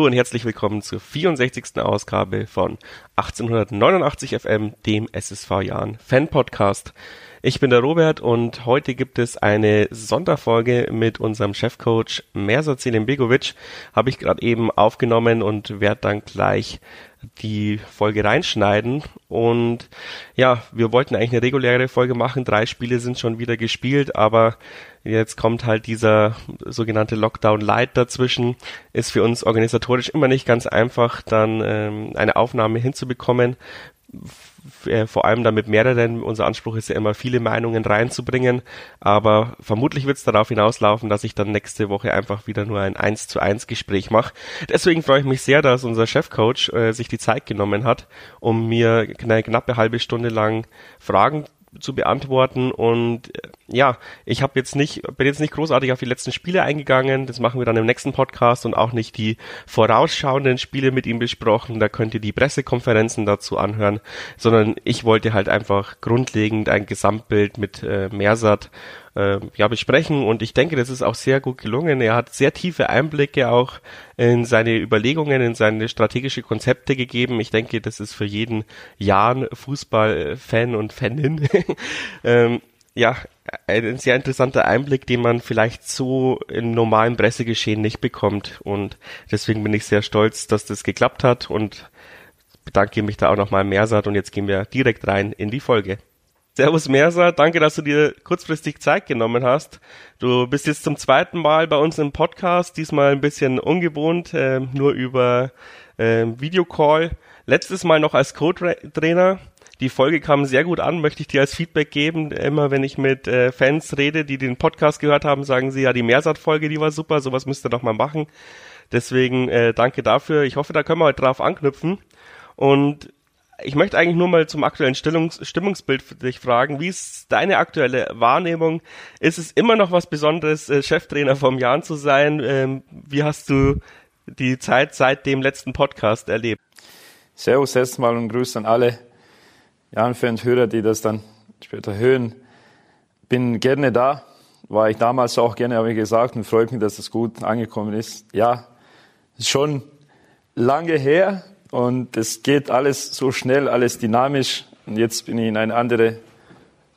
Hallo und herzlich willkommen zur 64. Ausgabe von 1889 FM, dem SSV Jahren Fan Podcast. Ich bin der Robert und heute gibt es eine Sonderfolge mit unserem Chefcoach Mersa Begovic. Habe ich gerade eben aufgenommen und werde dann gleich die Folge reinschneiden. Und ja, wir wollten eigentlich eine reguläre Folge machen. Drei Spiele sind schon wieder gespielt, aber jetzt kommt halt dieser sogenannte Lockdown Light dazwischen. Ist für uns organisatorisch immer nicht ganz einfach, dann ähm, eine Aufnahme hinzubekommen äh, vor allem damit mehreren. Unser Anspruch ist ja immer, viele Meinungen reinzubringen. Aber vermutlich wird es darauf hinauslaufen, dass ich dann nächste Woche einfach wieder nur ein 1 zu 1 Gespräch mache. Deswegen freue ich mich sehr, dass unser Chefcoach äh, sich die Zeit genommen hat, um mir eine knappe halbe Stunde lang Fragen zu beantworten. Und äh, ja, ich habe jetzt nicht bin jetzt nicht großartig auf die letzten Spiele eingegangen, das machen wir dann im nächsten Podcast und auch nicht die vorausschauenden Spiele mit ihm besprochen, da könnt ihr die Pressekonferenzen dazu anhören, sondern ich wollte halt einfach grundlegend ein Gesamtbild mit äh, Mersat äh, ja, besprechen. Und ich denke, das ist auch sehr gut gelungen. Er hat sehr tiefe Einblicke auch in seine Überlegungen, in seine strategische Konzepte gegeben. Ich denke, das ist für jeden Jan Fußballfan und Fanin ähm, ja, ein sehr interessanter Einblick, den man vielleicht so im normalen Pressegeschehen nicht bekommt. Und deswegen bin ich sehr stolz, dass das geklappt hat und bedanke mich da auch nochmal Mersat und jetzt gehen wir direkt rein in die Folge. Servus Mersa, danke, dass du dir kurzfristig Zeit genommen hast. Du bist jetzt zum zweiten Mal bei uns im Podcast, diesmal ein bisschen ungewohnt, äh, nur über äh, Videocall. Letztes Mal noch als Co-Trainer. Die Folge kam sehr gut an, möchte ich dir als Feedback geben. Immer wenn ich mit äh, Fans rede, die den Podcast gehört haben, sagen sie, ja, die Mehrsat-Folge, die war super, sowas müsst ihr doch mal machen. Deswegen äh, danke dafür. Ich hoffe, da können wir heute drauf anknüpfen. Und ich möchte eigentlich nur mal zum aktuellen Stilungs Stimmungsbild für dich fragen. Wie ist deine aktuelle Wahrnehmung? Ist es immer noch was Besonderes, äh, Cheftrainer vom Jahr zu sein? Ähm, wie hast du die Zeit seit dem letzten Podcast erlebt? Servus erstmal und Grüße an alle Jan-Fans, Hörer, die das dann später hören. Bin gerne da, war ich damals auch gerne, habe ich gesagt, und freut mich, dass das gut angekommen ist. Ja, schon lange her, und es geht alles so schnell, alles dynamisch. Und jetzt bin ich in eine andere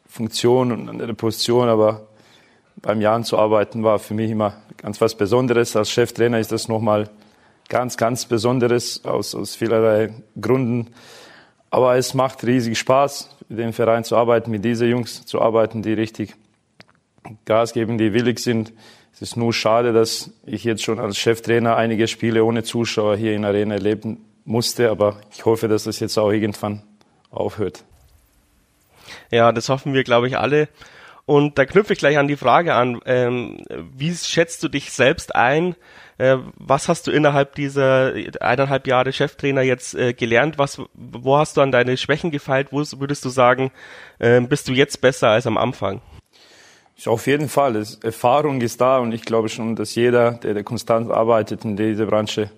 Funktion und eine andere Position, aber beim Jan zu arbeiten war für mich immer ganz was Besonderes. Als Cheftrainer ist das nochmal ganz, ganz Besonderes aus, aus vielerlei Gründen. Aber es macht riesig Spaß, mit dem Verein zu arbeiten, mit diesen Jungs zu arbeiten, die richtig Gas geben, die willig sind. Es ist nur schade, dass ich jetzt schon als Cheftrainer einige Spiele ohne Zuschauer hier in der Arena erleben musste, aber ich hoffe, dass das jetzt auch irgendwann aufhört. Ja, das hoffen wir, glaube ich, alle. Und da knüpfe ich gleich an die Frage an, ähm, wie schätzt du dich selbst ein? Äh, was hast du innerhalb dieser eineinhalb Jahre Cheftrainer jetzt äh, gelernt? Was, wo hast du an deine Schwächen gefeilt? Wo würdest du sagen, äh, bist du jetzt besser als am Anfang? Auf jeden Fall. Erfahrung ist da und ich glaube schon, dass jeder, der, der konstant arbeitet in dieser Branche,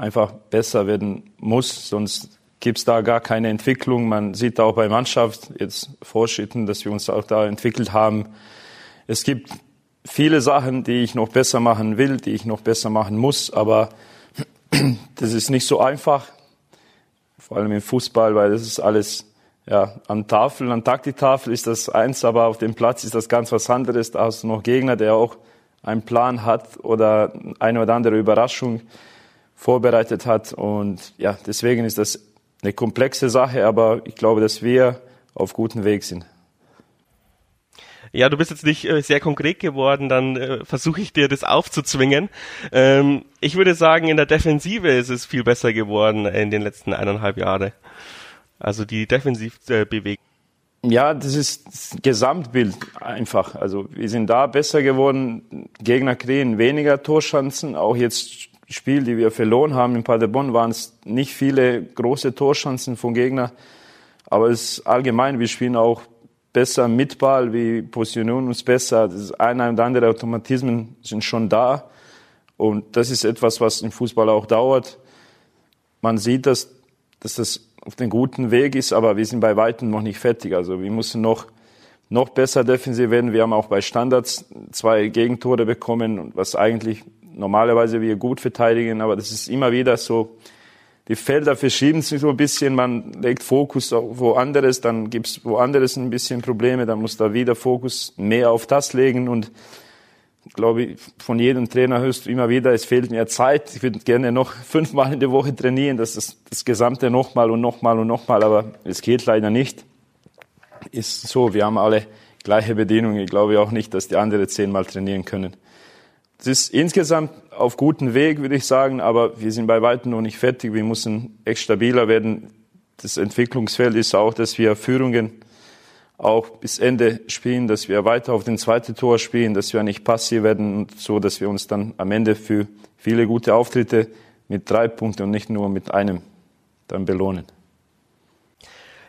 einfach besser werden muss, sonst gibt es da gar keine Entwicklung. Man sieht auch bei Mannschaft jetzt Fortschritten, dass wir uns auch da entwickelt haben. Es gibt viele Sachen, die ich noch besser machen will, die ich noch besser machen muss, aber das ist nicht so einfach, vor allem im Fußball, weil das ist alles ja, an Tafel, an Taktiktafel ist das eins, aber auf dem Platz ist das ganz was anderes. Da hast du noch Gegner, der auch einen Plan hat oder eine oder andere Überraschung vorbereitet hat. Und ja, deswegen ist das eine komplexe Sache, aber ich glaube, dass wir auf gutem Weg sind. Ja, du bist jetzt nicht äh, sehr konkret geworden, dann äh, versuche ich dir das aufzuzwingen. Ähm, ich würde sagen, in der Defensive ist es viel besser geworden in den letzten eineinhalb Jahren. Also die Defensivbewegung. Äh, ja, das ist das Gesamtbild einfach. Also wir sind da besser geworden. Gegner kriegen weniger Torchancen. Auch jetzt Spiel, die wir verloren haben in Paderborn, waren es nicht viele große Torchancen von Gegner. Aber es ist allgemein, wir spielen auch besser mit Ball, wir positionieren uns besser. Das eine und andere Automatismen sind schon da. Und das ist etwas, was im Fußball auch dauert. Man sieht, dass, dass das auf dem guten Weg ist, aber wir sind bei weitem noch nicht fertig. Also wir müssen noch noch besser defensiv werden. Wir haben auch bei Standards zwei Gegentore bekommen, was eigentlich normalerweise wir gut verteidigen, aber das ist immer wieder so, die Felder verschieben sich so ein bisschen, man legt Fokus auf woanders, dann gibt's woanders ein bisschen Probleme, dann muss da wieder Fokus mehr auf das legen. Und glaube ich, von jedem Trainer hörst du immer wieder, es fehlt mir Zeit, ich würde gerne noch fünfmal in der Woche trainieren, das ist das Gesamte nochmal und nochmal und nochmal, aber es geht leider nicht. Ist so, wir haben alle gleiche Bedingungen, ich glaube auch nicht, dass die anderen zehnmal trainieren können. Es ist insgesamt auf gutem Weg, würde ich sagen, aber wir sind bei weitem noch nicht fertig. Wir müssen echt stabiler werden. Das Entwicklungsfeld ist auch, dass wir Führungen auch bis Ende spielen, dass wir weiter auf den zweiten Tor spielen, dass wir nicht passiv werden und so, dass wir uns dann am Ende für viele gute Auftritte mit drei Punkten und nicht nur mit einem dann belohnen.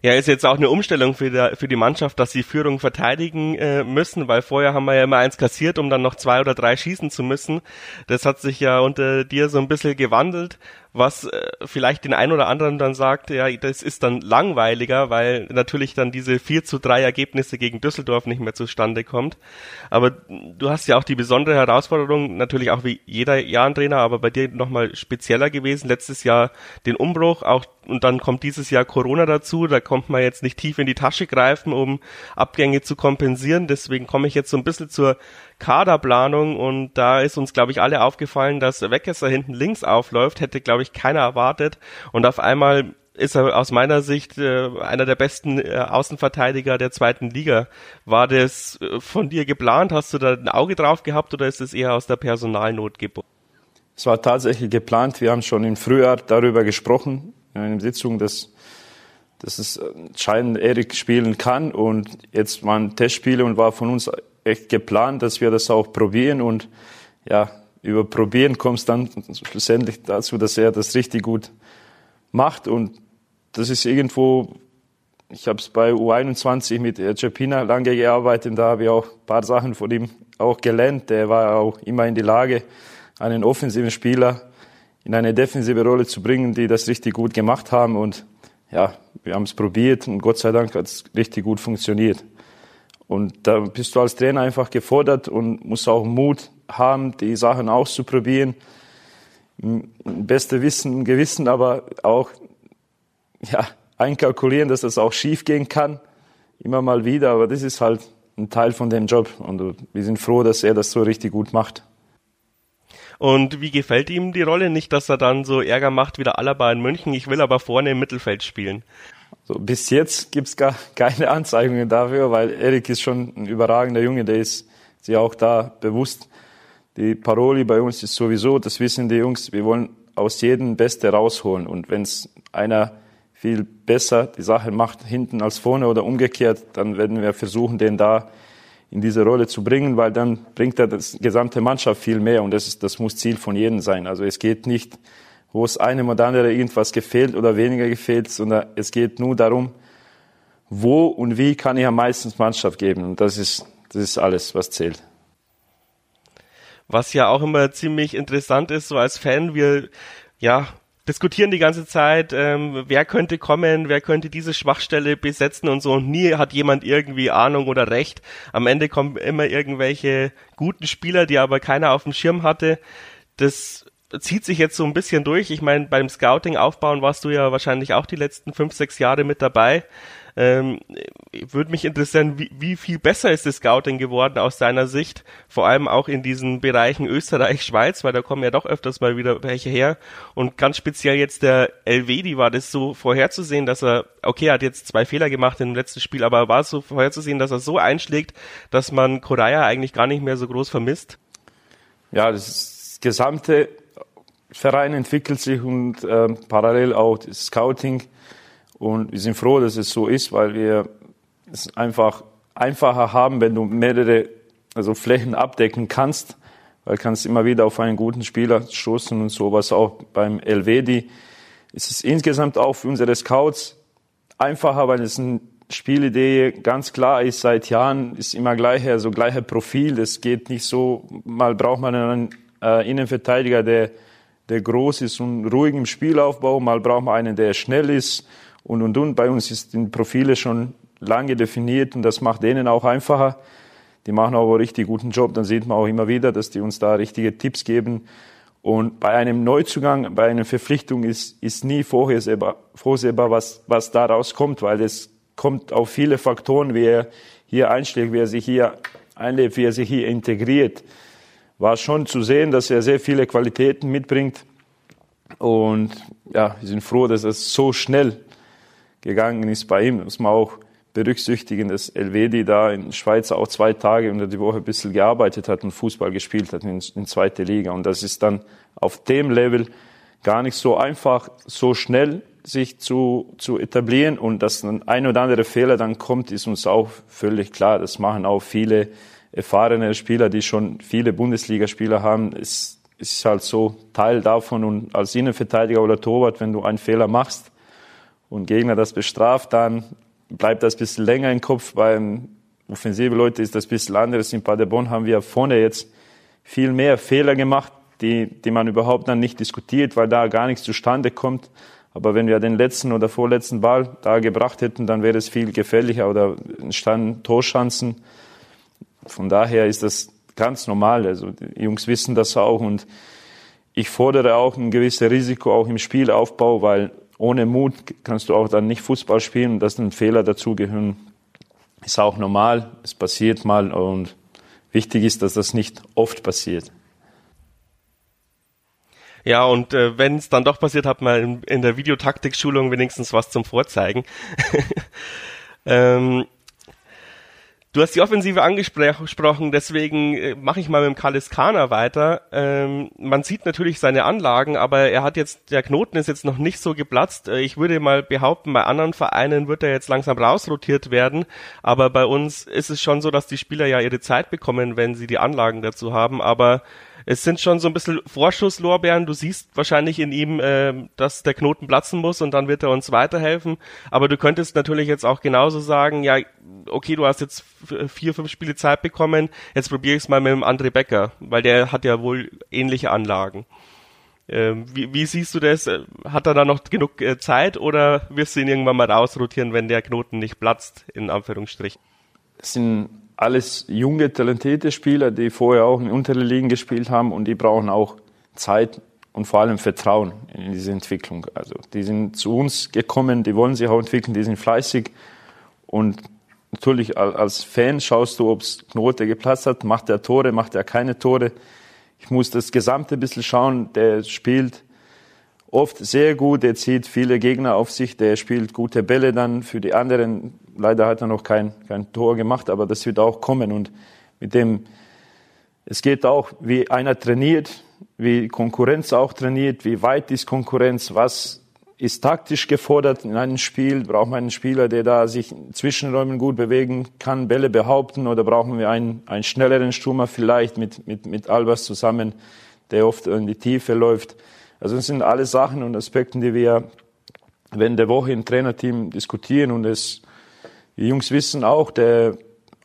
Ja, ist jetzt auch eine Umstellung für, der, für die Mannschaft, dass sie Führung verteidigen äh, müssen, weil vorher haben wir ja immer eins kassiert, um dann noch zwei oder drei schießen zu müssen. Das hat sich ja unter dir so ein bisschen gewandelt was äh, vielleicht den einen oder anderen dann sagt, ja, das ist dann langweiliger, weil natürlich dann diese 4 zu 3 Ergebnisse gegen Düsseldorf nicht mehr zustande kommt. Aber du hast ja auch die besondere Herausforderung, natürlich auch wie jeder Jahrentrainer, aber bei dir nochmal spezieller gewesen. Letztes Jahr den Umbruch, auch und dann kommt dieses Jahr Corona dazu, da kommt man jetzt nicht tief in die Tasche greifen, um Abgänge zu kompensieren. Deswegen komme ich jetzt so ein bisschen zur Kaderplanung und da ist uns, glaube ich, alle aufgefallen, dass Weckesser hinten links aufläuft, hätte, glaube ich, keiner erwartet und auf einmal ist er aus meiner Sicht äh, einer der besten äh, Außenverteidiger der zweiten Liga. War das äh, von dir geplant? Hast du da ein Auge drauf gehabt oder ist es eher aus der Personalnot geboren? Es war tatsächlich geplant. Wir haben schon im Frühjahr darüber gesprochen, in einer Sitzung, dass, dass es entscheidend Erik spielen kann. Und jetzt waren Testspiele und war von uns echt geplant, dass wir das auch probieren und ja, über Probieren kommt es dann schlussendlich dazu, dass er das richtig gut macht und das ist irgendwo, ich habe es bei U21 mit Cepina lange gearbeitet, da habe ich auch ein paar Sachen von ihm auch gelernt. Der war auch immer in die Lage, einen offensiven Spieler in eine defensive Rolle zu bringen, die das richtig gut gemacht haben und ja, wir haben es probiert und Gott sei Dank hat es richtig gut funktioniert. Und da bist du als Trainer einfach gefordert und musst auch Mut haben, die Sachen auszuprobieren. Beste Wissen Gewissen, aber auch ja, einkalkulieren, dass das auch schief gehen kann. Immer mal wieder, aber das ist halt ein Teil von dem Job. Und wir sind froh, dass er das so richtig gut macht. Und wie gefällt ihm die Rolle? Nicht, dass er dann so Ärger macht wie der Alaba in München. Ich will aber vorne im Mittelfeld spielen. So, bis jetzt gibt's gar keine Anzeigungen dafür, weil Erik ist schon ein überragender Junge, der ist sich auch da bewusst. Die Paroli bei uns ist sowieso, das wissen die Jungs, wir wollen aus jedem Beste rausholen. Und wenn's einer viel besser die Sache macht, hinten als vorne oder umgekehrt, dann werden wir versuchen, den da in diese Rolle zu bringen, weil dann bringt er das gesamte Mannschaft viel mehr und das, ist, das muss Ziel von jedem sein. Also es geht nicht wo es einem oder andere irgendwas gefehlt oder weniger gefehlt, sondern es geht nur darum, wo und wie kann ich am meisten Mannschaft geben. Und das ist, das ist alles, was zählt. Was ja auch immer ziemlich interessant ist, so als Fan, wir, ja, diskutieren die ganze Zeit, ähm, wer könnte kommen, wer könnte diese Schwachstelle besetzen und so und nie hat jemand irgendwie Ahnung oder Recht. Am Ende kommen immer irgendwelche guten Spieler, die aber keiner auf dem Schirm hatte. Das zieht sich jetzt so ein bisschen durch. Ich meine, beim Scouting aufbauen warst du ja wahrscheinlich auch die letzten fünf, sechs Jahre mit dabei. Ähm, Würde mich interessieren, wie, wie viel besser ist das Scouting geworden aus deiner Sicht, vor allem auch in diesen Bereichen Österreich, Schweiz, weil da kommen ja doch öfters mal wieder welche her. Und ganz speziell jetzt der Elvedi, war das so vorherzusehen, dass er, okay, er hat jetzt zwei Fehler gemacht im letzten Spiel, aber war es so vorherzusehen, dass er so einschlägt, dass man Koraya eigentlich gar nicht mehr so groß vermisst? Ja, das gesamte Verein entwickelt sich und äh, parallel auch das Scouting. Und wir sind froh, dass es so ist, weil wir es einfach einfacher haben, wenn du mehrere also Flächen abdecken kannst, weil du kannst immer wieder auf einen guten Spieler stoßen und sowas auch beim Elvedi. Es ist insgesamt auch für unsere Scouts einfacher, weil es eine Spielidee ganz klar ist seit Jahren, ist immer gleiche, also gleiche Profil. Es geht nicht so, mal braucht man einen äh, Innenverteidiger, der der groß ist und ruhig im Spielaufbau. Mal braucht man einen, der schnell ist und und und. Bei uns ist die Profile schon lange definiert und das macht denen auch einfacher. Die machen auch einen richtig guten Job. Dann sieht man auch immer wieder, dass die uns da richtige Tipps geben. Und bei einem Neuzugang, bei einer Verpflichtung ist, ist nie vorhersehbar, vorhersehbar was, was daraus kommt, weil es kommt auf viele Faktoren, wie er hier einschlägt, wie er sich hier einlebt, wie er sich hier integriert. War schon zu sehen, dass er sehr viele Qualitäten mitbringt. Und ja, wir sind froh, dass es so schnell gegangen ist bei ihm. Muss man auch berücksichtigen, dass Elvedi da in Schweiz auch zwei Tage unter die Woche ein bisschen gearbeitet hat und Fußball gespielt hat in, in zweite Liga. Und das ist dann auf dem Level gar nicht so einfach, so schnell sich zu, zu etablieren und dass ein oder andere Fehler dann kommt, ist uns auch völlig klar. Das machen auch viele erfahrene Spieler, die schon viele Bundesligaspieler haben. Es ist halt so Teil davon und als Innenverteidiger oder Torwart, wenn du einen Fehler machst und Gegner das bestraft, dann bleibt das ein bisschen länger im Kopf. Beim offensive Leute ist das ein bisschen anderes. In Paderborn haben wir vorne jetzt viel mehr Fehler gemacht, die, die man überhaupt dann nicht diskutiert, weil da gar nichts zustande kommt. Aber wenn wir den letzten oder vorletzten Ball da gebracht hätten, dann wäre es viel gefährlicher oder entstanden Torchancen. Von daher ist das ganz normal. Also die Jungs wissen das auch und ich fordere auch ein gewisses Risiko auch im Spielaufbau, weil ohne Mut kannst du auch dann nicht Fußball spielen und dass ein Fehler dazugehören, ist auch normal. Es passiert mal und wichtig ist, dass das nicht oft passiert. Ja, und äh, wenn es dann doch passiert, hat man in, in der Videotaktik-Schulung wenigstens was zum Vorzeigen. ähm, Du hast die Offensive angesprochen, deswegen äh, mache ich mal mit dem Kaliskana weiter. Ähm, man sieht natürlich seine Anlagen, aber er hat jetzt, der Knoten ist jetzt noch nicht so geplatzt. Äh, ich würde mal behaupten, bei anderen Vereinen wird er jetzt langsam rausrotiert werden, aber bei uns ist es schon so, dass die Spieler ja ihre Zeit bekommen, wenn sie die Anlagen dazu haben, aber es sind schon so ein bisschen Vorschusslorbeeren. Du siehst wahrscheinlich in ihm, äh, dass der Knoten platzen muss und dann wird er uns weiterhelfen. Aber du könntest natürlich jetzt auch genauso sagen, ja, okay, du hast jetzt vier, fünf Spiele Zeit bekommen, jetzt probiere ich es mal mit dem André Becker, weil der hat ja wohl ähnliche Anlagen. Ähm, wie, wie, siehst du das? Hat er da noch genug äh, Zeit oder wirst du ihn irgendwann mal rausrotieren, wenn der Knoten nicht platzt, in Anführungsstrichen? Das sind alles junge, talentierte Spieler, die vorher auch in unteren Ligen gespielt haben und die brauchen auch Zeit und vor allem Vertrauen in diese Entwicklung. Also die sind zu uns gekommen, die wollen sich auch entwickeln, die sind fleißig und natürlich als Fan schaust du, ob es Knote geplatzt hat, macht er Tore, macht er keine Tore. Ich muss das Gesamte ein bisschen schauen, der spielt oft sehr gut, der zieht viele Gegner auf sich, der spielt gute Bälle dann für die anderen. Leider hat er noch kein, kein Tor gemacht, aber das wird auch kommen. Und mit dem, es geht auch, wie einer trainiert, wie Konkurrenz auch trainiert, wie weit ist Konkurrenz, was ist taktisch gefordert in einem Spiel, braucht man einen Spieler, der da sich in Zwischenräumen gut bewegen kann, Bälle behaupten oder brauchen wir einen, einen schnelleren Stürmer vielleicht mit, mit, mit Albers zusammen, der oft in die Tiefe läuft. Also das sind alles Sachen und Aspekte, die wir während der Woche im Trainerteam diskutieren und es, die Jungs wissen auch, der,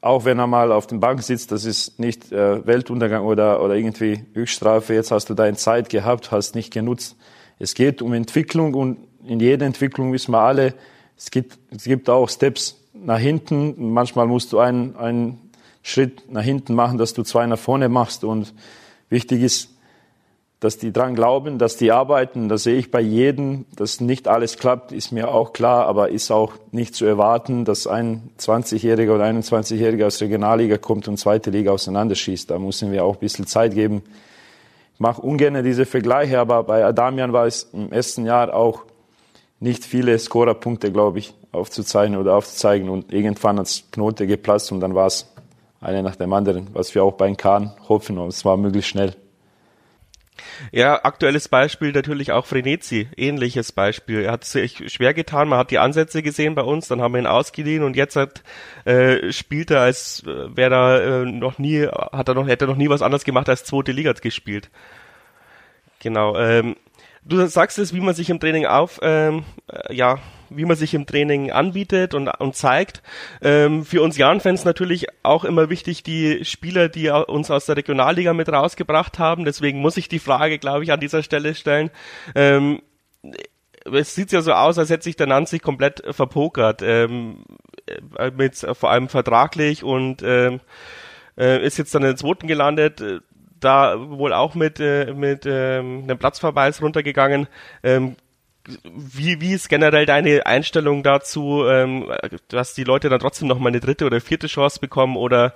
auch wenn er mal auf der Bank sitzt, das ist nicht äh, Weltuntergang oder, oder irgendwie Höchststrafe, jetzt hast du deine Zeit gehabt, hast nicht genutzt. Es geht um Entwicklung und in jeder Entwicklung wissen wir alle, es gibt, es gibt auch Steps nach hinten. Manchmal musst du einen, einen Schritt nach hinten machen, dass du zwei nach vorne machst und wichtig ist, dass die dran glauben, dass die arbeiten. Das sehe ich bei jedem. Dass nicht alles klappt, ist mir auch klar, aber ist auch nicht zu erwarten, dass ein 20-Jähriger oder 21-Jähriger aus Regionalliga kommt und zweite Liga auseinanderschießt. Da müssen wir auch ein bisschen Zeit geben. Ich mache ungern diese Vergleiche, aber bei Adamian war es im ersten Jahr auch nicht viele Scorerpunkte, glaube ich, aufzuzeichnen oder aufzuzeigen. Und irgendwann hat es Knote geplatzt und dann war es eine nach dem anderen, was wir auch bei Kahn hoffen. Und es war möglichst schnell. Ja, aktuelles Beispiel natürlich auch Frenetzi, ähnliches Beispiel. Er hat sich schwer getan, man hat die Ansätze gesehen bei uns, dann haben wir ihn ausgeliehen und jetzt hat, äh, spielt er als äh, wäre er äh, noch nie, hat er noch, hätte er noch nie was anderes gemacht als zweite Liga gespielt. Genau. Ähm, du sagst es, wie man sich im Training auf, ähm, äh, ja, wie man sich im Training anbietet und, und zeigt. Ähm, für uns Jan-Fans natürlich auch immer wichtig die Spieler, die uns aus der Regionalliga mit rausgebracht haben. Deswegen muss ich die Frage, glaube ich, an dieser Stelle stellen. Ähm, es sieht ja so aus, als hätte sich der Nanzig komplett verpokert. Ähm, äh, mit vor allem vertraglich und ähm, äh, ist jetzt dann in den zweiten gelandet, äh, da wohl auch mit, äh, mit ähm, einem Platzverweis runtergegangen. Ähm, wie, wie ist generell deine Einstellung dazu, ähm, dass die Leute dann trotzdem noch mal eine dritte oder vierte Chance bekommen oder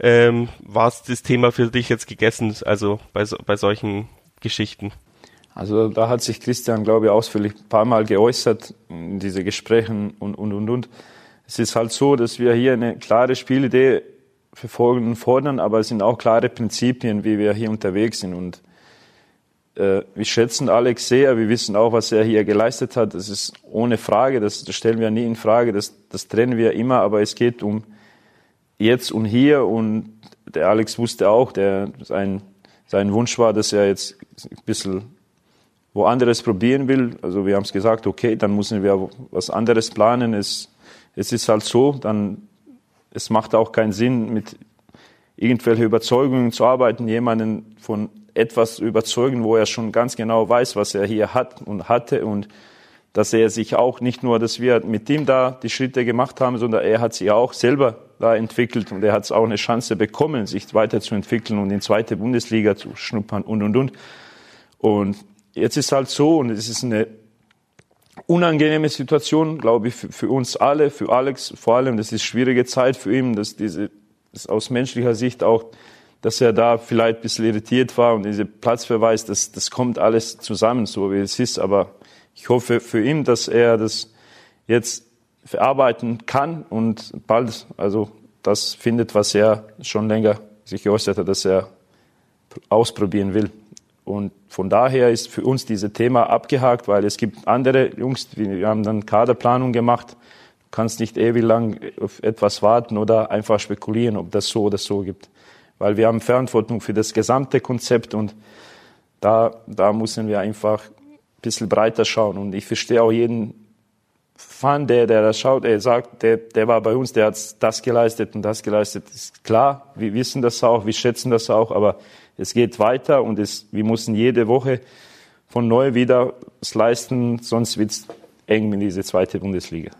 ähm, war es das Thema für dich jetzt gegessen, also bei, so, bei solchen Geschichten? Also da hat sich Christian, glaube ich, ausführlich ein paar Mal geäußert in diese Gesprächen und, und, und, und. Es ist halt so, dass wir hier eine klare Spielidee verfolgen und fordern, aber es sind auch klare Prinzipien, wie wir hier unterwegs sind. Und äh, wir schätzen Alex sehr, wir wissen auch, was er hier geleistet hat. Das ist ohne Frage, das, das stellen wir nie in Frage, das, das trennen wir immer, aber es geht um jetzt und hier und der Alex wusste auch, der sein, sein Wunsch war, dass er jetzt ein bisschen woanders probieren will. Also wir haben es gesagt, okay, dann müssen wir was anderes planen. Es, es ist halt so, dann es macht auch keinen Sinn, mit irgendwelchen Überzeugungen zu arbeiten, jemanden von etwas überzeugen, wo er schon ganz genau weiß, was er hier hat und hatte und dass er sich auch nicht nur, dass wir mit ihm da die Schritte gemacht haben, sondern er hat sich auch selber da entwickelt und er hat auch eine Chance bekommen, sich weiterzuentwickeln und in zweite Bundesliga zu schnuppern und und und. Und jetzt ist halt so und es ist eine unangenehme Situation, glaube ich, für, für, uns alle, für Alex vor allem. Das ist schwierige Zeit für ihn, dass diese, das aus menschlicher Sicht auch, dass er da vielleicht ein bisschen irritiert war und diese Platzverweis, das, das kommt alles zusammen, so wie es ist. Aber ich hoffe für ihn, dass er das jetzt verarbeiten kann und bald, also das findet, was er schon länger sich geäußert hat, dass er ausprobieren will. Und von daher ist für uns dieses Thema abgehakt, weil es gibt andere Jungs, wir haben dann Kaderplanung gemacht. Du kannst nicht ewig lang auf etwas warten oder einfach spekulieren, ob das so oder so gibt. Weil wir haben Verantwortung für das gesamte Konzept und da, da müssen wir einfach ein bisschen breiter schauen. Und ich verstehe auch jeden Fan, der, der das schaut, er sagt, der, der war bei uns, der hat das geleistet und das geleistet. Ist klar, wir wissen das auch, wir schätzen das auch, aber es geht weiter und es, wir müssen jede Woche von neu wieder es leisten, sonst wird es eng in diese zweite Bundesliga.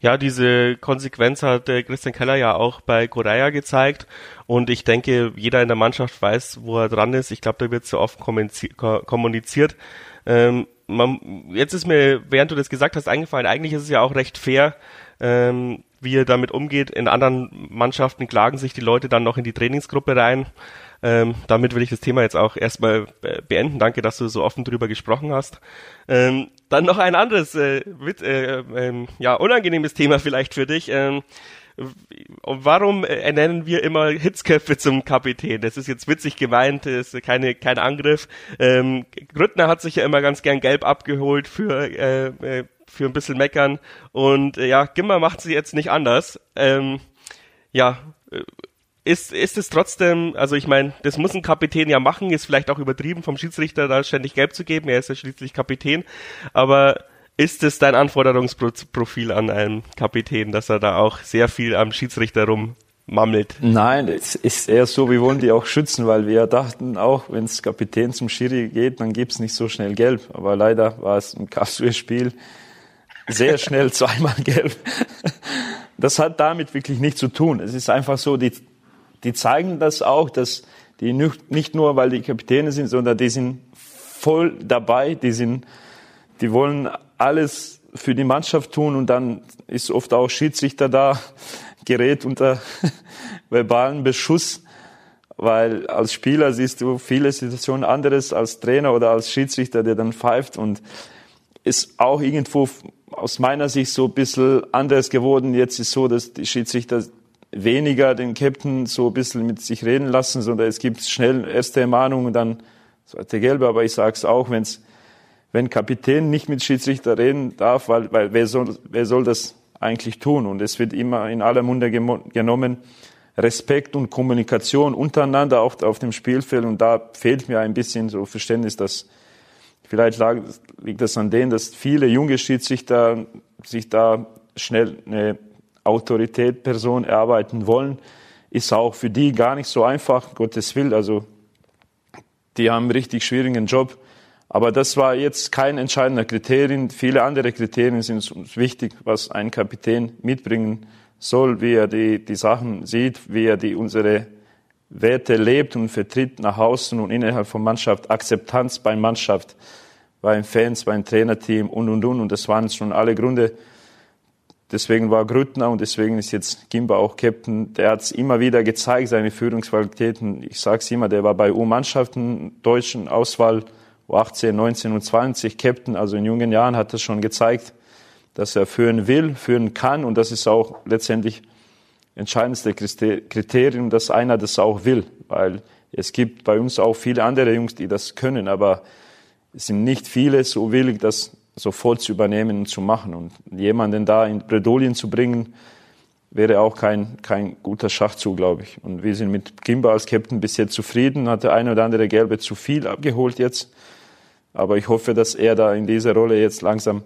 Ja, diese Konsequenz hat äh, Christian Keller ja auch bei Korea gezeigt und ich denke, jeder in der Mannschaft weiß, wo er dran ist. Ich glaube, da wird so oft kommuniziert. Ähm, man, jetzt ist mir, während du das gesagt hast, eingefallen, eigentlich ist es ja auch recht fair, ähm, wie er damit umgeht. In anderen Mannschaften klagen sich die Leute dann noch in die Trainingsgruppe rein. Ähm, damit will ich das Thema jetzt auch erstmal äh, beenden. Danke, dass du so offen drüber gesprochen hast. Ähm, dann noch ein anderes, äh, mit, äh, äh, ja, unangenehmes Thema vielleicht für dich. Ähm, warum ernennen wir immer Hitzköpfe zum Kapitän? Das ist jetzt witzig gemeint, ist keine, kein Angriff. Ähm, Grüttner hat sich ja immer ganz gern gelb abgeholt für, äh, äh für ein bisschen meckern. Und äh, ja, Gimmer macht sie jetzt nicht anders. Ähm, ja, äh, ist, ist es trotzdem, also ich meine, das muss ein Kapitän ja machen, ist vielleicht auch übertrieben vom Schiedsrichter da ständig gelb zu geben, er ist ja schließlich Kapitän, aber ist es dein Anforderungsprofil an einen Kapitän, dass er da auch sehr viel am Schiedsrichter rummammelt? Nein, es ist eher so, wir wollen die auch schützen, weil wir dachten auch, wenn es Kapitän zum Schiri geht, dann gibt's nicht so schnell gelb. Aber leider war es im Karlsruhe-Spiel sehr schnell zweimal gelb. Das hat damit wirklich nichts zu tun. Es ist einfach so, die, die zeigen das auch, dass die nicht nur, weil die Kapitäne sind, sondern die sind voll dabei, die sind, die wollen alles für die Mannschaft tun und dann ist oft auch Schiedsrichter da, gerät unter verbalen Beschuss, weil als Spieler siehst du viele Situationen anderes als Trainer oder als Schiedsrichter, der dann pfeift und ist auch irgendwo aus meiner Sicht so ein bisschen anders geworden. Jetzt ist so, dass die Schiedsrichter weniger den Captain so ein bisschen mit sich reden lassen, sondern es gibt schnell erste Ermahnung und dann zweite Gelbe. Aber ich sage es auch, wenn's, wenn Kapitän nicht mit Schiedsrichter reden darf, weil, weil wer, soll, wer soll das eigentlich tun? Und es wird immer in aller Munde genommen, Respekt und Kommunikation untereinander auf, auf dem Spielfeld. Und da fehlt mir ein bisschen so Verständnis, dass Vielleicht lag, liegt das an dem, dass viele junge Schiedsrichter sich da schnell eine Autorität, Person erarbeiten wollen. Ist auch für die gar nicht so einfach, Gottes Willen. Also, die haben einen richtig schwierigen Job. Aber das war jetzt kein entscheidender Kriterium. Viele andere Kriterien sind uns wichtig, was ein Kapitän mitbringen soll, wie er die, die Sachen sieht, wie er die, unsere Werte lebt und vertritt nach außen und innerhalb von Mannschaft, Akzeptanz bei Mannschaft, bei Fans, beim Trainerteam und, und, und. Und das waren schon alle Gründe. Deswegen war Grüttner und deswegen ist jetzt Gimba auch Captain. Der hat es immer wieder gezeigt, seine Führungsqualitäten. Ich sage es immer, der war bei U-Mannschaften, deutschen Auswahl, U18, 19 und 20 Captain. Also in jungen Jahren hat er schon gezeigt, dass er führen will, führen kann. Und das ist auch letztendlich entscheidendste Kriterium, dass einer das auch will, weil es gibt bei uns auch viele andere Jungs, die das können, aber es sind nicht viele so willig, das sofort zu übernehmen und zu machen. Und jemanden da in Bredolien zu bringen, wäre auch kein, kein guter Schachzug, glaube ich. Und wir sind mit Kimba als Captain bis jetzt zufrieden, hat der eine oder andere Gelbe zu viel abgeholt jetzt. Aber ich hoffe, dass er da in dieser Rolle jetzt langsam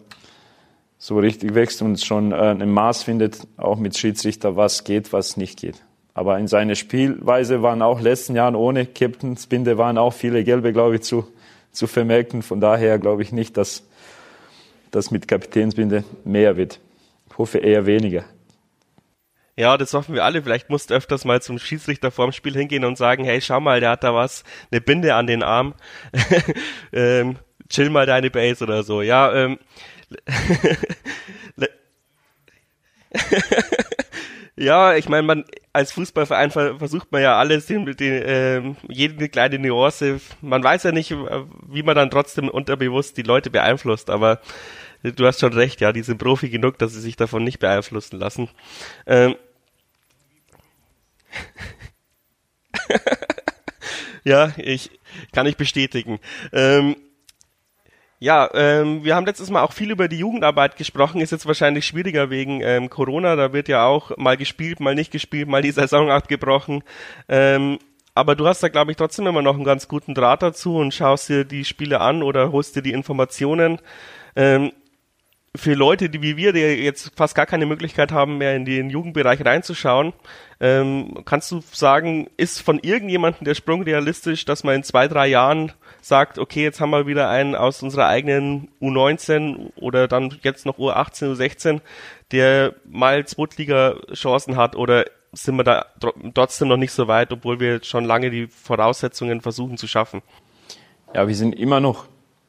so richtig wächst und schon äh, ein Maß findet, auch mit Schiedsrichter, was geht, was nicht geht. Aber in seiner Spielweise waren auch letzten Jahren ohne Captainsbinde waren auch viele Gelbe, glaube ich, zu, zu vermerken. Von daher glaube ich nicht, dass das mit Kapitänsbinde mehr wird. Ich hoffe eher weniger. Ja, das hoffen wir alle. Vielleicht musst du öfters mal zum Schiedsrichter vorm Spiel hingehen und sagen, hey, schau mal, der hat da was, eine Binde an den Arm. ähm, chill mal deine Base oder so. Ja, ähm, ja, ich meine, man als Fußballverein versucht man ja alles, den, den, äh, jede kleine Nuance. Man weiß ja nicht, wie man dann trotzdem unterbewusst die Leute beeinflusst, aber du hast schon recht, ja, die sind Profi genug, dass sie sich davon nicht beeinflussen lassen. Ähm ja, ich kann ich bestätigen. Ähm ja, ähm, wir haben letztes Mal auch viel über die Jugendarbeit gesprochen, ist jetzt wahrscheinlich schwieriger wegen ähm, Corona, da wird ja auch mal gespielt, mal nicht gespielt, mal die Saison abgebrochen. Ähm, aber du hast da, glaube ich, trotzdem immer noch einen ganz guten Draht dazu und schaust dir die Spiele an oder holst dir die Informationen. Ähm, für Leute, die wie wir, die jetzt fast gar keine Möglichkeit haben, mehr in den Jugendbereich reinzuschauen, ähm, kannst du sagen, ist von irgendjemandem der Sprung realistisch, dass man in zwei, drei Jahren sagt, okay, jetzt haben wir wieder einen aus unserer eigenen U19 oder dann jetzt noch U18, U16, der mal Zweitliga-Chancen hat oder sind wir da trotzdem noch nicht so weit, obwohl wir schon lange die Voraussetzungen versuchen zu schaffen? Ja, wir sind immer noch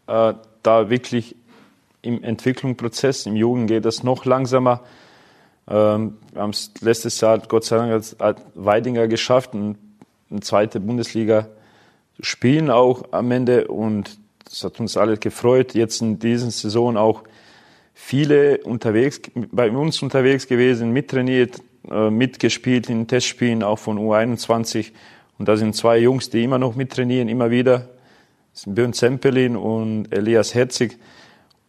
äh, da wirklich im Entwicklungsprozess. Im Jugend geht das noch langsamer. Ähm, wir haben es letztes Jahr, Gott sei Dank, als Weidinger geschafft, eine zweite Bundesliga zu spielen auch am Ende. Und das hat uns alle gefreut. Jetzt in dieser Saison auch viele unterwegs, bei uns unterwegs gewesen, mittrainiert, äh, mitgespielt in Testspielen, auch von U21. Und da sind zwei Jungs, die immer noch mittrainieren, immer wieder. Das sind Björn Zempelin und Elias Herzig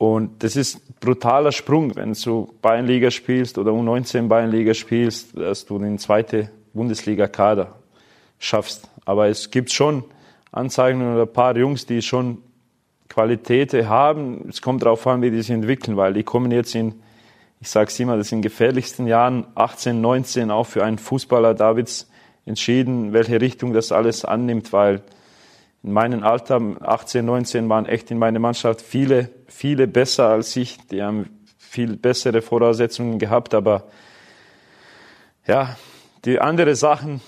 und das ist ein brutaler Sprung, wenn du Bayernliga spielst oder U19 Bayernliga spielst, dass du den zweite Bundesliga-Kader schaffst. Aber es gibt schon Anzeigen oder ein paar Jungs, die schon Qualität haben. Es kommt darauf an, wie die sich entwickeln, weil die kommen jetzt in, ich sage es immer, das sind gefährlichsten Jahren, 18, 19, auch für einen Fußballer. Da wird's entschieden, welche Richtung das alles annimmt, weil in meinem Alter, 18, 19, waren echt in meiner Mannschaft viele, viele besser als ich. Die haben viel bessere Voraussetzungen gehabt, aber ja, die anderen Sachen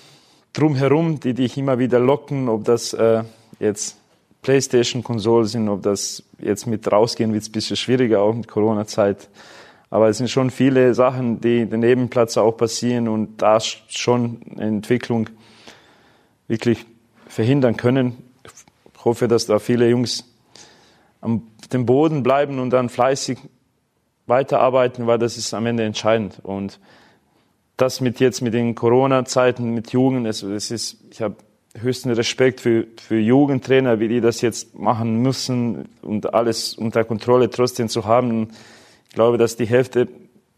drumherum, die dich immer wieder locken, ob das äh, jetzt Playstation-Konsolen sind, ob das jetzt mit rausgehen wird, ein bisschen schwieriger, auch mit Corona-Zeit. Aber es sind schon viele Sachen, die den Nebenplatz auch passieren und da schon Entwicklung wirklich verhindern können hoffe, dass da viele Jungs am dem Boden bleiben und dann fleißig weiterarbeiten, weil das ist am Ende entscheidend. Und das mit jetzt mit den Corona-Zeiten, mit Jugend, es, es ist, ich habe höchsten Respekt für, für Jugendtrainer, wie die das jetzt machen müssen und alles unter Kontrolle trotzdem zu haben. Ich glaube, dass die Hälfte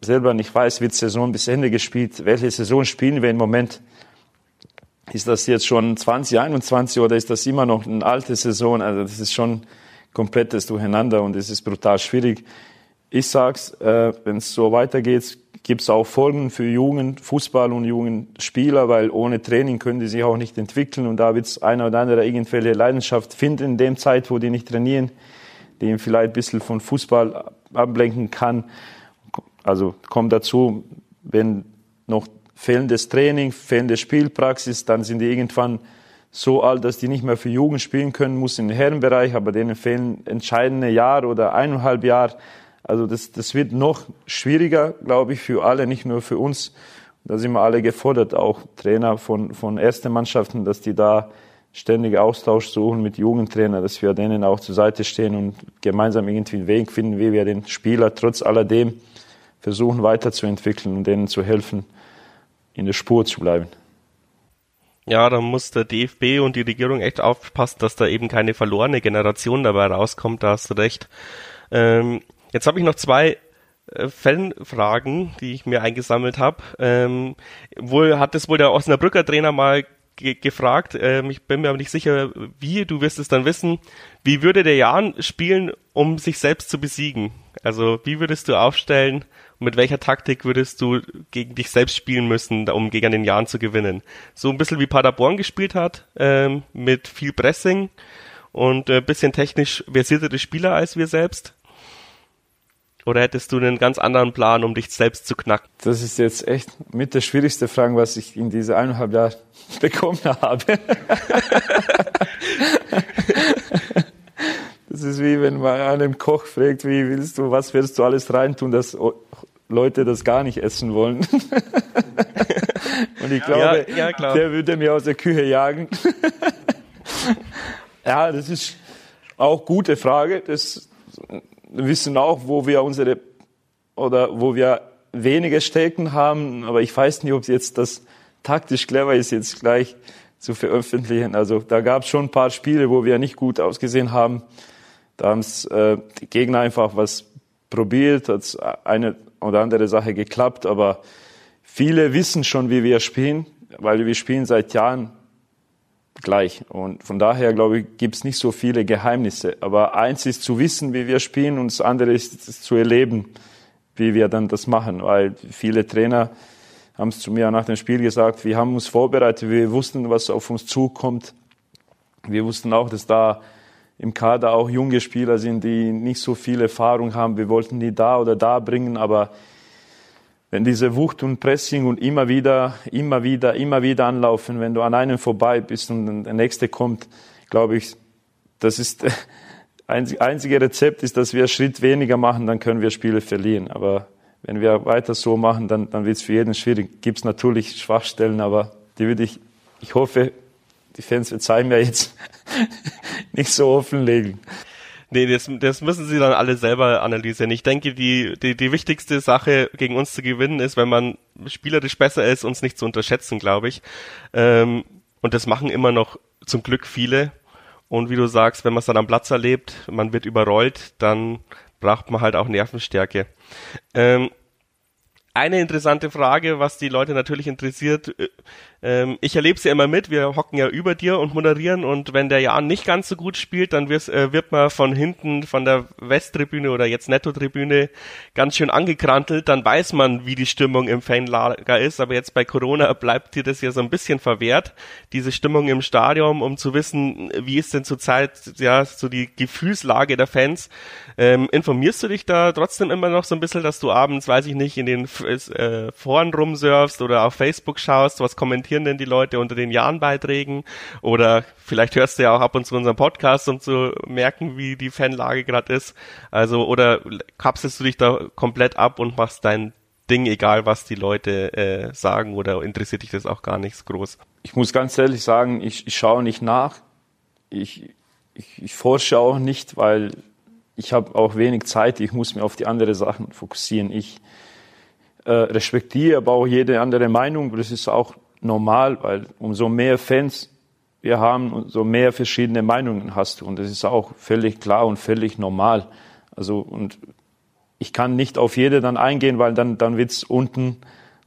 selber nicht weiß, wird Saison bis Ende gespielt, welche Saison spielen wir im Moment. Ist das jetzt schon 2021 oder ist das immer noch eine alte Saison? Also das ist schon komplettes Durcheinander und es ist brutal schwierig. Ich sag's, äh, wenn es so weitergeht, gibt es auch Folgen für jungen Fußball und jungen Spieler, weil ohne Training können die sich auch nicht entwickeln und da wird es einer oder andere irgendwelche Leidenschaft finden in dem Zeit, wo die nicht trainieren, die ihn vielleicht ein bisschen von Fußball ablenken kann. Also kommt dazu, wenn noch fehlendes Training, fehlende Spielpraxis, dann sind die irgendwann so alt, dass die nicht mehr für Jugend spielen können, muss in den Herrenbereich, aber denen fehlen entscheidende Jahre oder eineinhalb Jahre. Also das, das wird noch schwieriger, glaube ich, für alle, nicht nur für uns. Da sind wir alle gefordert, auch Trainer von, von ersten Mannschaften, dass die da ständig Austausch suchen mit Jugendtrainern, dass wir denen auch zur Seite stehen und gemeinsam irgendwie einen Weg finden, wie wir den Spieler trotz alledem versuchen weiterzuentwickeln und denen zu helfen, in der Spur zu bleiben. Ja, da muss der DFB und die Regierung echt aufpassen, dass da eben keine verlorene Generation dabei rauskommt, da hast du recht. Ähm, jetzt habe ich noch zwei äh, Fanfragen, die ich mir eingesammelt habe. Ähm, wohl hat es wohl der Osnabrücker Trainer mal ge gefragt, ähm, ich bin mir aber nicht sicher, wie, du wirst es dann wissen, wie würde der Jan spielen, um sich selbst zu besiegen? Also wie würdest du aufstellen mit welcher Taktik würdest du gegen dich selbst spielen müssen, um gegen den Jan zu gewinnen? So ein bisschen wie Paderborn gespielt hat, ähm, mit viel Pressing und ein äh, bisschen technisch versiertere Spieler als wir selbst? Oder hättest du einen ganz anderen Plan, um dich selbst zu knacken? Das ist jetzt echt mit der schwierigste Frage, was ich in diese eineinhalb Jahre bekommen habe. das ist wie wenn man einen Koch fragt, wie willst du, was willst du alles reintun, dass Leute das gar nicht essen wollen. Und ich glaube, ja, ja, der würde mir aus der Küche jagen. ja, das ist auch gute Frage. Das wissen auch, wo wir unsere oder wo wir wenige Stärken haben, aber ich weiß nicht, ob jetzt das taktisch clever ist, jetzt gleich zu veröffentlichen. Also da gab es schon ein paar Spiele, wo wir nicht gut ausgesehen haben. Da haben äh, die Gegner einfach was probiert, hat eine oder andere Sache geklappt, aber viele wissen schon, wie wir spielen, weil wir spielen seit Jahren gleich. Und von daher, glaube ich, gibt es nicht so viele Geheimnisse. Aber eins ist zu wissen, wie wir spielen und das andere ist zu erleben, wie wir dann das machen. Weil viele Trainer haben es zu mir nach dem Spiel gesagt, wir haben uns vorbereitet, wir wussten, was auf uns zukommt. Wir wussten auch, dass da im Kader auch junge Spieler sind, die nicht so viel Erfahrung haben. Wir wollten die da oder da bringen, aber wenn diese Wucht und Pressing und immer wieder, immer wieder, immer wieder anlaufen, wenn du an einem vorbei bist und der nächste kommt, glaube ich, das ist einzige Rezept ist, dass wir einen Schritt weniger machen, dann können wir Spiele verlieren. Aber wenn wir weiter so machen, dann, dann wird es für jeden schwierig. Gibt es natürlich Schwachstellen, aber die würde ich, ich hoffe, die Fans verzeihen mir jetzt nicht so offenlegen. Nee, das, das müssen sie dann alle selber analysieren. Ich denke, die, die, die wichtigste Sache gegen uns zu gewinnen ist, wenn man spielerisch besser ist, uns nicht zu unterschätzen, glaube ich. Ähm, und das machen immer noch zum Glück viele. Und wie du sagst, wenn man es dann am Platz erlebt, man wird überrollt, dann braucht man halt auch Nervenstärke. Ähm, eine interessante Frage, was die Leute natürlich interessiert. Äh, ähm, ich erlebe sie ja immer mit. Wir hocken ja über dir und moderieren. Und wenn der Jan nicht ganz so gut spielt, dann äh, wird man von hinten von der Westtribüne oder jetzt Netto-Tribüne ganz schön angekrantelt. Dann weiß man, wie die Stimmung im Fanlager ist. Aber jetzt bei Corona bleibt dir das ja so ein bisschen verwehrt, diese Stimmung im Stadion, um zu wissen, wie ist denn zurzeit ja so die Gefühlslage der Fans. Ähm, informierst du dich da trotzdem immer noch so ein bisschen, dass du abends, weiß ich nicht, in den äh, Foren rumsurfst oder auf Facebook schaust, was kommentieren denn die Leute unter den Jahrenbeiträgen oder vielleicht hörst du ja auch ab und zu unseren Podcast, um zu merken, wie die Fanlage gerade ist. Also oder kapselst du dich da komplett ab und machst dein Ding, egal was die Leute äh, sagen oder interessiert dich das auch gar nichts groß? Ich muss ganz ehrlich sagen, ich, ich schaue nicht nach. Ich, ich, ich forsche auch nicht, weil ich habe auch wenig Zeit. Ich muss mich auf die anderen Sachen fokussieren. Ich äh, respektiere aber auch jede andere Meinung. Das ist auch normal, weil umso mehr Fans wir haben, umso mehr verschiedene Meinungen hast du. Und das ist auch völlig klar und völlig normal. Also, und ich kann nicht auf jede dann eingehen, weil dann, dann wird's unten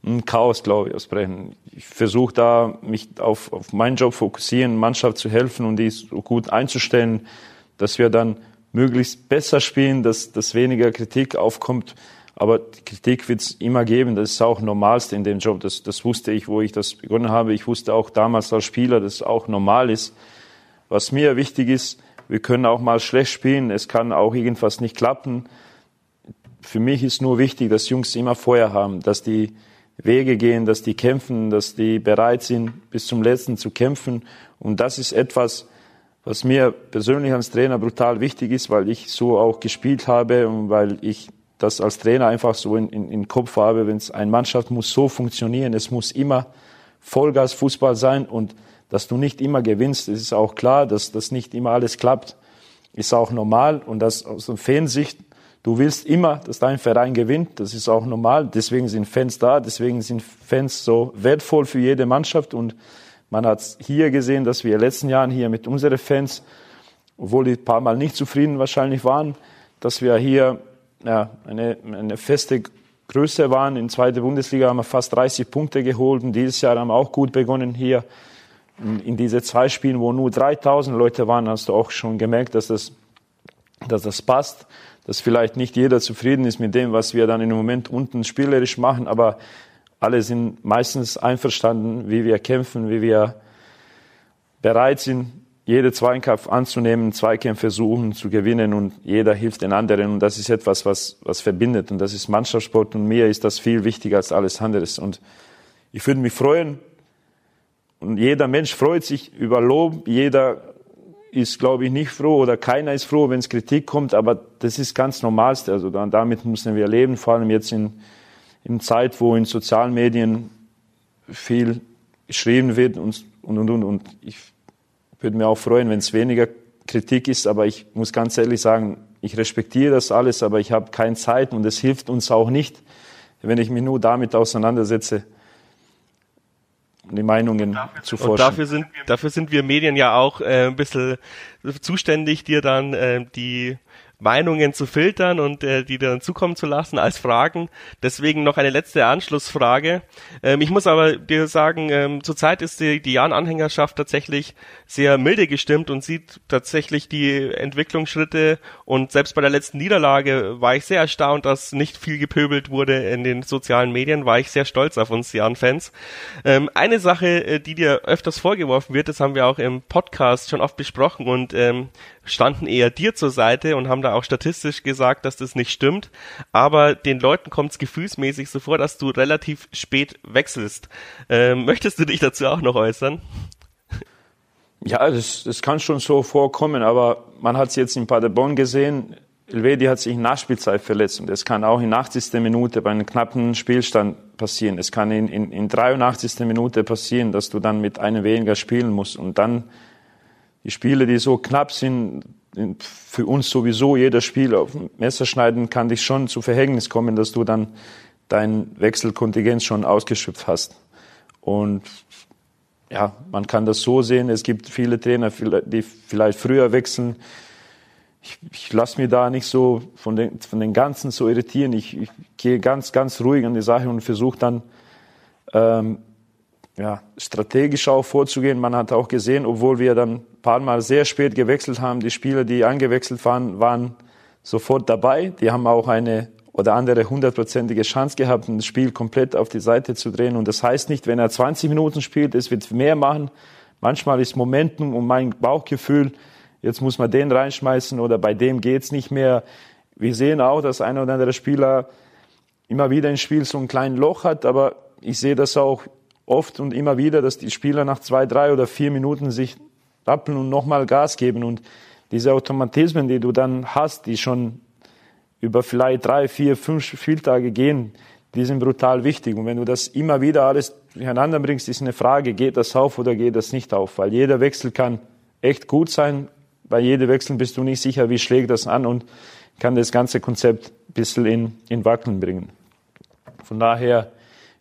ein Chaos, glaube ich, ausbrechen. Ich versuche da, mich auf, auf meinen Job fokussieren, Mannschaft zu helfen und die so gut einzustellen, dass wir dann möglichst besser spielen, dass, dass weniger Kritik aufkommt Aber Kritik wird es immer geben. Das ist auch normalste in dem Job. Das, das wusste ich, wo ich das begonnen habe. Ich wusste auch damals als Spieler, dass es auch normal ist. Was mir wichtig ist, wir können auch mal schlecht spielen. Es kann auch irgendwas nicht klappen. Für mich ist nur wichtig, dass Jungs immer Feuer haben, dass die Wege gehen, dass die kämpfen, dass die bereit sind, bis zum Letzten zu kämpfen. Und das ist etwas, was mir persönlich als Trainer brutal wichtig ist, weil ich so auch gespielt habe und weil ich das als Trainer einfach so in, in, in Kopf habe, wenn es eine Mannschaft muss so funktionieren, es muss immer Vollgas Fußball sein und dass du nicht immer gewinnst, ist auch klar, dass das nicht immer alles klappt, ist auch normal und das aus der Fansicht, du willst immer, dass dein Verein gewinnt, das ist auch normal, deswegen sind Fans da, deswegen sind Fans so wertvoll für jede Mannschaft und man hat hier gesehen, dass wir in den letzten Jahren hier mit unseren Fans, obwohl die ein paar Mal nicht zufrieden wahrscheinlich waren, dass wir hier ja, eine, eine feste Größe waren. In der zweiten Bundesliga haben wir fast 30 Punkte geholt und dieses Jahr haben wir auch gut begonnen hier. In, in diese zwei Spielen, wo nur 3000 Leute waren, hast du auch schon gemerkt, dass das, dass das passt, dass vielleicht nicht jeder zufrieden ist mit dem, was wir dann im Moment unten spielerisch machen, aber alle sind meistens einverstanden, wie wir kämpfen, wie wir bereit sind, jede Zweikampf anzunehmen, Zweikämpfe suchen zu gewinnen und jeder hilft den anderen. Und das ist etwas, was, was verbindet. Und das ist Mannschaftssport. Und mir ist das viel wichtiger als alles anderes und ich würde mich freuen. Und jeder Mensch freut sich über Lob, jeder ist, glaube ich, nicht froh oder keiner ist froh, wenn es Kritik kommt, aber das ist ganz Normalste, also damit müssen wir leben, vor allem jetzt in, in Zeit, wo in sozialen Medien viel geschrieben wird und, und, und, und. Ich würde mir auch freuen, wenn es weniger Kritik ist, aber ich muss ganz ehrlich sagen, ich respektiere das alles, aber ich habe keine Zeit und es hilft uns auch nicht, wenn ich mich nur damit auseinandersetze, die Meinungen dafür, zu forschen. Und dafür sind, dafür sind wir Medien ja auch äh, ein bisschen zuständig, dir dann äh, die Meinungen zu filtern und äh, die dann zukommen zu lassen als Fragen. Deswegen noch eine letzte Anschlussfrage. Ähm, ich muss aber dir sagen, ähm, zurzeit ist die, die Jan-Anhängerschaft tatsächlich sehr milde gestimmt und sieht tatsächlich die Entwicklungsschritte und selbst bei der letzten Niederlage war ich sehr erstaunt, dass nicht viel gepöbelt wurde in den sozialen Medien, war ich sehr stolz auf uns Jan-Fans. Ähm, eine Sache, äh, die dir öfters vorgeworfen wird, das haben wir auch im Podcast schon oft besprochen und ähm, standen eher dir zur Seite und haben da auch statistisch gesagt, dass das nicht stimmt. Aber den Leuten kommt es gefühlsmäßig so vor, dass du relativ spät wechselst. Ähm, möchtest du dich dazu auch noch äußern? Ja, das, das kann schon so vorkommen, aber man hat es jetzt in Paderborn gesehen. Elvedi hat sich in Nachspielzeit verletzt und es kann auch in 80. Minute bei einem knappen Spielstand passieren. Es kann in, in, in 83. Minute passieren, dass du dann mit einem weniger spielen musst und dann die Spiele, die so knapp sind, für uns sowieso jeder Spiel auf Messer schneiden, kann dich schon zu Verhängnis kommen, dass du dann dein Wechselkontingent schon ausgeschöpft hast. Und ja, man kann das so sehen. Es gibt viele Trainer, die vielleicht früher wechseln. Ich, ich lasse mir da nicht so von den, von den Ganzen so irritieren. Ich, ich gehe ganz, ganz ruhig an die Sache und versuche dann ähm, ja, strategisch auch vorzugehen. Man hat auch gesehen, obwohl wir dann ein paar Mal sehr spät gewechselt haben, die Spieler, die angewechselt waren, waren sofort dabei. Die haben auch eine oder andere hundertprozentige Chance gehabt, ein Spiel komplett auf die Seite zu drehen. Und das heißt nicht, wenn er 20 Minuten spielt, es wird mehr machen. Manchmal ist Momentum und mein Bauchgefühl, jetzt muss man den reinschmeißen oder bei dem geht's nicht mehr. Wir sehen auch, dass ein oder andere Spieler immer wieder im Spiel so ein kleines Loch hat, aber ich sehe das auch oft und immer wieder, dass die Spieler nach zwei, drei oder vier Minuten sich rappeln und nochmal Gas geben. Und diese Automatismen, die du dann hast, die schon über vielleicht drei, vier, fünf Spieltage gehen, die sind brutal wichtig. Und wenn du das immer wieder alles durcheinander bringst, ist eine Frage, geht das auf oder geht das nicht auf? Weil jeder Wechsel kann echt gut sein. Bei jedem Wechsel bist du nicht sicher, wie schlägt das an und kann das ganze Konzept ein bisschen in, in Wackeln bringen. Von daher,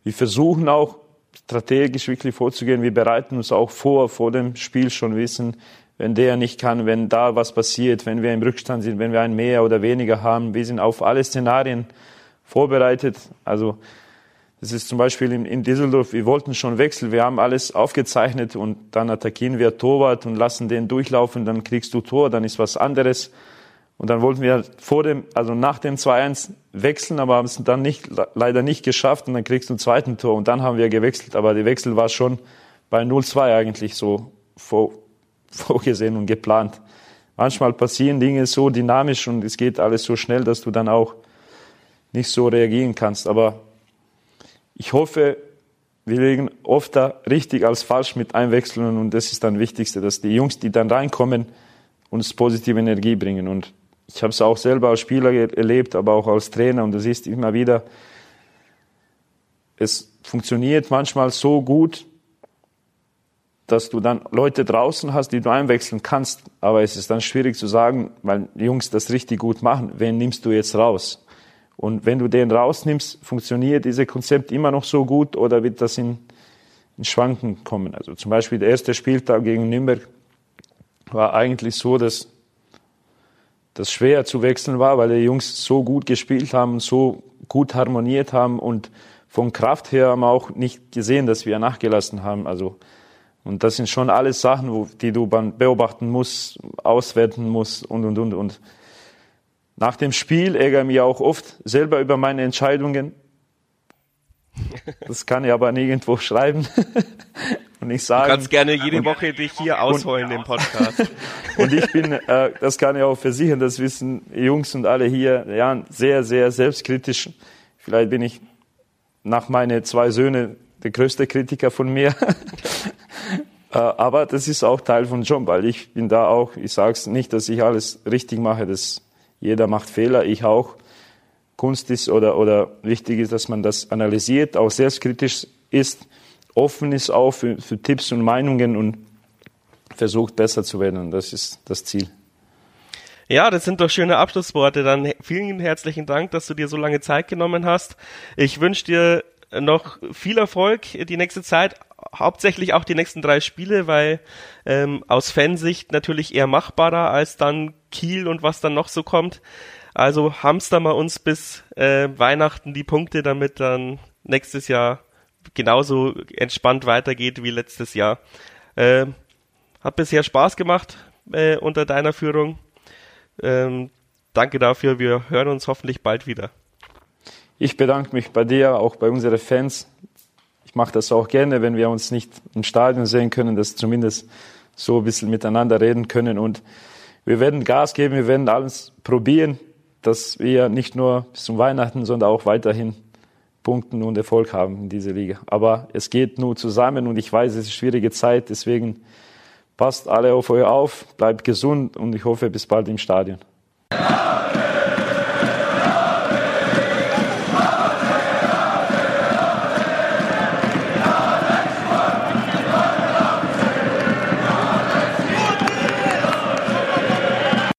wir versuchen auch strategisch wirklich vorzugehen. Wir bereiten uns auch vor, vor dem Spiel schon wissen, wenn der nicht kann, wenn da was passiert, wenn wir im Rückstand sind, wenn wir ein mehr oder weniger haben. Wir sind auf alle Szenarien vorbereitet. Also das ist zum Beispiel in, in Düsseldorf, wir wollten schon wechseln, wir haben alles aufgezeichnet und dann attackieren wir Torwart und lassen den durchlaufen, dann kriegst du Tor, dann ist was anderes. Und dann wollten wir vor dem, also nach dem 2-1 wechseln, aber haben es dann nicht, leider nicht geschafft und dann kriegst du ein zweiten Tor und dann haben wir gewechselt. Aber der Wechsel war schon bei 0-2 eigentlich so vor, vorgesehen und geplant. Manchmal passieren Dinge so dynamisch und es geht alles so schnell, dass du dann auch nicht so reagieren kannst. Aber ich hoffe, wir legen oft da richtig als falsch mit einwechseln und das ist dann das Wichtigste, dass die Jungs, die dann reinkommen, uns positive Energie bringen. Und ich habe es auch selber als Spieler erlebt, aber auch als Trainer und das ist immer wieder, es funktioniert manchmal so gut, dass du dann Leute draußen hast, die du einwechseln kannst, aber es ist dann schwierig zu sagen, weil Jungs das richtig gut machen, wen nimmst du jetzt raus? Und wenn du den rausnimmst, funktioniert dieses Konzept immer noch so gut oder wird das in, in Schwanken kommen? Also zum Beispiel der erste Spieltag gegen Nürnberg war eigentlich so, dass das schwer zu wechseln war, weil die Jungs so gut gespielt haben, so gut harmoniert haben und von Kraft her haben wir auch nicht gesehen, dass wir nachgelassen haben. Also und das sind schon alles Sachen, wo, die du beobachten musst, auswerten musst und und und und. Nach dem Spiel ärgere ich mich auch oft selber über meine Entscheidungen. Das kann ich aber nirgendwo schreiben und nicht sagen. Du kannst gerne jede Woche dich hier ausholen im Podcast. und ich bin, äh, das kann ich auch versichern, das wissen Jungs und alle hier, ja, sehr, sehr selbstkritisch. Vielleicht bin ich nach meine zwei Söhne der größte Kritiker von mir. Äh, aber das ist auch Teil von Job, weil ich bin da auch, ich sage es nicht, dass ich alles richtig mache, das jeder macht Fehler, ich auch. Kunst ist oder, oder wichtig ist, dass man das analysiert, auch selbstkritisch ist, offen ist auch für, für Tipps und Meinungen und versucht besser zu werden. Das ist das Ziel. Ja, das sind doch schöne Abschlussworte. Dann vielen herzlichen Dank, dass du dir so lange Zeit genommen hast. Ich wünsche dir noch viel Erfolg die nächste Zeit, hauptsächlich auch die nächsten drei Spiele, weil ähm, aus Fansicht natürlich eher machbarer als dann Kiel und was dann noch so kommt. Also hamster mal uns bis äh, Weihnachten die Punkte, damit dann nächstes Jahr genauso entspannt weitergeht wie letztes Jahr. Äh, hat bisher Spaß gemacht äh, unter deiner Führung. Ähm, danke dafür. Wir hören uns hoffentlich bald wieder. Ich bedanke mich bei dir, auch bei unseren Fans. Ich mache das auch gerne, wenn wir uns nicht im Stadion sehen können, dass zumindest so ein bisschen miteinander reden können. Und wir werden Gas geben, wir werden alles probieren, dass wir nicht nur bis zum Weihnachten, sondern auch weiterhin punkten und Erfolg haben in dieser Liga. Aber es geht nur zusammen und ich weiß, es ist eine schwierige Zeit, deswegen passt alle auf euch auf, bleibt gesund und ich hoffe bis bald im Stadion.